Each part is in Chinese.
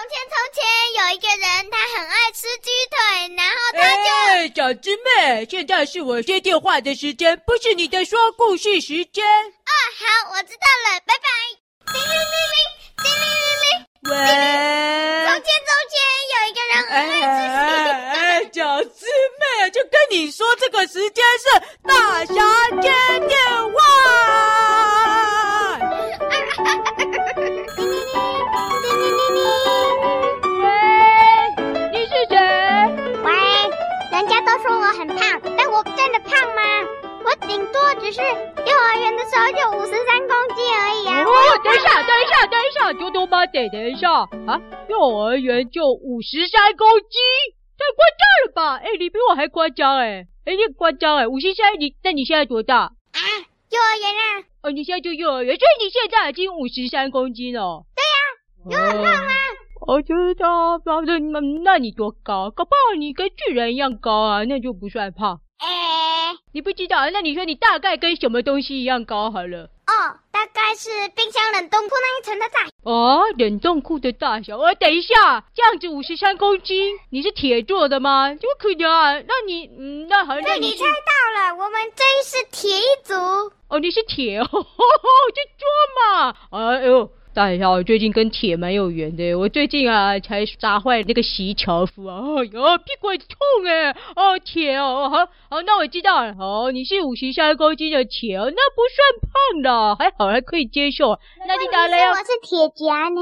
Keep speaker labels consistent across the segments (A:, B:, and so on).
A: 从前从前有一个人，他很爱吃鸡腿，然后他就……
B: 哎，小师妹，现在是我接电话的时间，不是你的说故事时间。
A: 哦，好，我知道了，拜拜。叮铃铃铃，叮铃铃铃。
B: 喂。
A: 从前从前有一个人很爱吃鸡腿。
B: 哎，哎，哎，小师妹，就跟你
A: 说，这个时间只是幼儿园的时候就五十三公斤而已啊！
B: 哦，等一下，等一下，等一下，多多妈得等一下啊！幼儿园就五十三公斤，太夸张了吧？哎，你比我还夸张哎！哎，你夸张哎！五十三，你那你现在多大？
A: 啊，幼儿园啊！
B: 哦，你现在就幼儿园，所以你现在已经五十三公斤了。
A: 对呀、啊，有很胖吗？
B: 我知道，那那你多高？搞不好你跟巨人一样高啊，那就不算胖。
A: 哎、欸，
B: 你不知道？那你说你大概跟什么东西一样高好了？
A: 哦，大概是冰箱冷冻库那一层的大小。
B: 哦，冷冻库的大小。哦，等一下，这样子五十三公斤，你是铁做的吗？怎么可能啊？那你，嗯，那好像
A: 对，你猜到了，我们真是铁一族。
B: 哦，你是铁 哦，就做嘛。哎呦。大侠，我最近跟铁蛮有缘的。我最近啊，才砸坏那个席乔夫啊，哎呦，屁股痛哎！哦，铁哦，好，好，那我知道了。哦，你是五十三公斤的铁哦，那不算胖的，还好，还可以接受。那你打来，
A: 我是铁夹呢？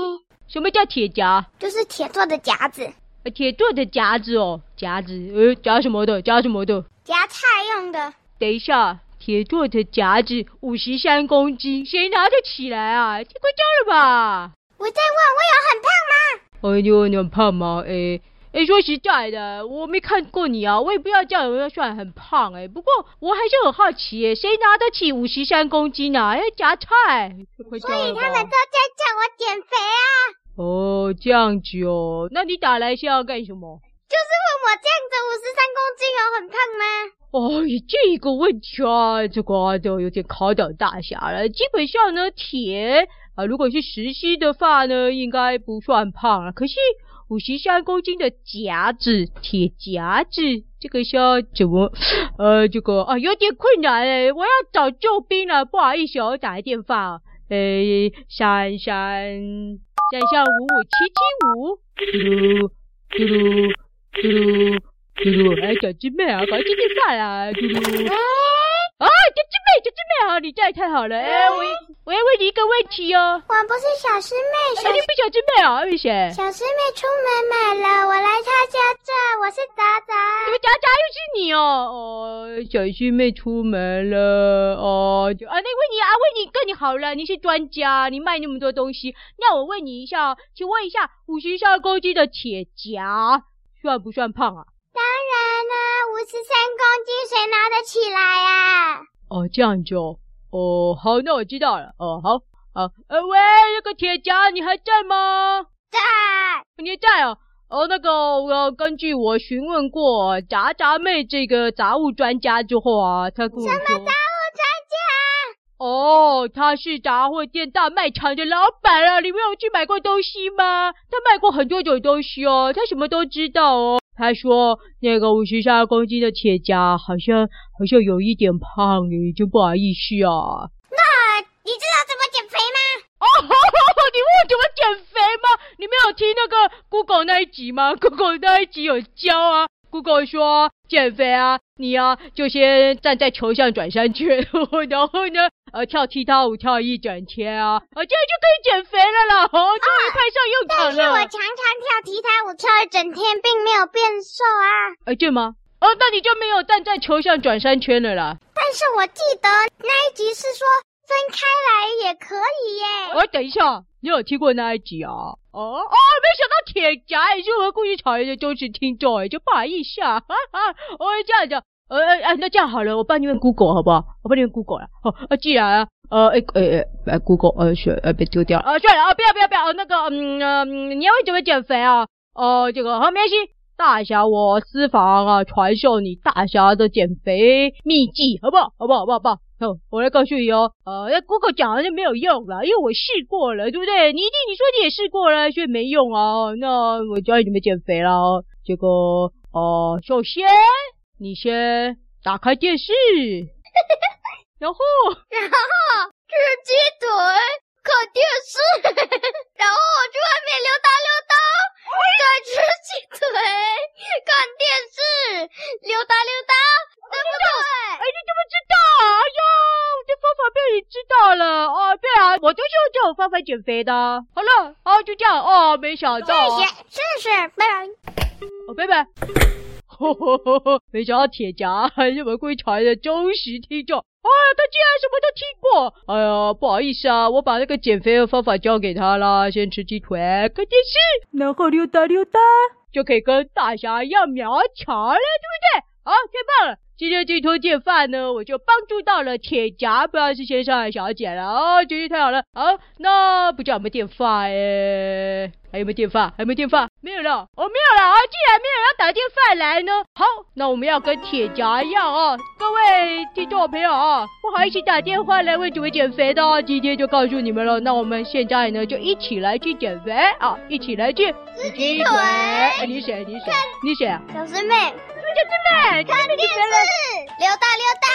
B: 什么叫铁夹？
A: 就是铁做的夹子。
B: 铁做的夹子哦，夹子，呃，夹什么的？夹什么的？
A: 夹菜用的。
B: 等一下。铁做的夹子五十三公斤，谁拿得起来啊？太夸张了吧！
A: 我在问，我有很胖吗？
B: 哎，你有很胖吗？哎哎，说实在的，我没看过你啊，我也不要叫人家算很胖哎。不过我还是很好奇，谁拿得起五十三公斤啊？要夹菜，
A: 所以他们都在叫我减肥啊。
B: 哦，这样子哦，那你打来是要干什么？
A: 就是问我这样子五十三公斤有很胖吗？
B: 哦，这个问题啊，这个就有点考倒大侠了。基本上呢，铁啊，如果是实心的话呢，应该不算胖啊。可是五十三公斤的夹子，铁夹子，这个要怎么？呃，这个啊，有点困难诶，我要找救兵了，不好意思，我打个电话。诶，三三三三五五七七五，嘟噜嘟噜嘟噜。嘟噜，哎，小师妹啊，快接电话啦！嘟噜，啊，小师妹，小师妹啊，你这也太好了！哎，我我要问你一个问题哦。
A: 我不是小师妹，
B: 小，你不是小师妹啊？为谁？
A: 小师妹出门买了，我来他家这，我是杂杂。
B: 怎么杂杂又是你哦？哦，小师妹出门了哦，就啊，那问你啊，问你跟你好了，你是专家，你卖那么多东西，那我问你一下，请问一下，五十三公斤的铁夹算不算胖啊？
A: 当然啦，五十三公斤谁拿得起来呀？
B: 哦，这样就哦，好，那我知道了。哦，好，好，呃，喂，那个铁夹你还在吗？
A: 在。
B: 你在哦。哦，那个，我根据我询问过杂杂妹这个杂物专家之后啊，他跟我说。什么杂物专
A: 家？
B: 哦，他是杂货店大卖场的老板啊，你没有去买过东西吗？他卖过很多种东西哦，他什么都知道哦。他说那个五十三公斤的铁甲好像好像有一点胖你，就不好意思啊。
A: 那你知道怎么减肥吗？
B: 哦，你问我怎么减肥吗？你没有听那个 Google 那一集吗？Google 那一集有教啊。Google 说减肥啊，你啊就先站在球上转三圈，然后呢，呃，跳踢踏舞跳一整天啊，啊，这样就可以减肥了啦，哦，终于派上用场了。
A: 但是我常常跳踢踏舞跳一整天，并没有变瘦啊。
B: 哎，对吗？哦，那你就没有站在球上转三圈了啦。
A: 但是我记得那一集是说分开来也可以耶。
B: 哎，等一下。你有听过那一集啊？哦哦，没想到铁夹也是我们故事草原的忠实听众哎，就不好意思啊，哈哈，我会这样讲，呃呃，那这样好了，我帮你问 Google 好不好？我帮你问 Google 了，好，啊，既然啊，呃，哎哎哎，Google，呃，选，呃，别丢掉，啊，算了啊，不要不要不要，那个，嗯嗯，你要会怎么减肥啊？哦，这个好，没关系，大侠我私房啊，传授你大侠的减肥秘籍，好不好？好不好？好不好？好不好？好，我来告诉你哦，呃，那 Google 讲了就没有用了，因为我试过了，对不对？你一定你说你也试过了，所以没用啊。那我教你怎么减肥了，这个呃，首先你先打开电视，然后
A: 然后吃鸡腿，看电视，然后我去外面溜达溜达，再吃鸡腿，看电视，溜达溜达，对不对？
B: 哎，你怎么知道？哎呀，我这方法被你知道了哦。对啊，我就是用这种方法减肥的。好了，好，就这样哦。没想到，
A: 谢谢，谢谢，拜拜。
B: 哦，拜拜。呵呵呵呵，没想到铁夹还是我们贵船的忠实听众。哎呀，他竟然什么都听过。哎呀，不好意思啊，我把那个减肥的方法教给他了。先吃鸡腿，看电视，然后溜达溜达，就可以跟大侠一样苗条了，对不对？今天这通电饭呢，我就帮助到了铁夹，不知道是先生还是小姐了哦，真是太好了。好，那不知道有没有电话哎？还有没有电话？还有没有电话？没有了，哦，没有了啊！既然没有人要打电话来呢，好，那我们要跟铁夹一样啊，各位听众朋友啊，不好意思打电话来问怎么减肥的，今天就告诉你们了。那我们现在呢，就一起来去减肥啊，一起来去
A: 吃鸡腿。哎，
B: 你谁？你谁？你谁啊？
A: 小师妹。
B: 小师妹，看电视，
A: 溜达溜达。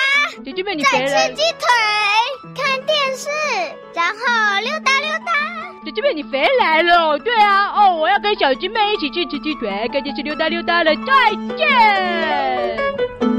B: 小师妹，你肥了。
A: 再吃鸡腿，看电视，然后溜达溜达。
B: 小师妹，你回来了。对啊，哦，我要跟小鸡妹一起去吃鸡腿，看电视，溜达溜达了。再见。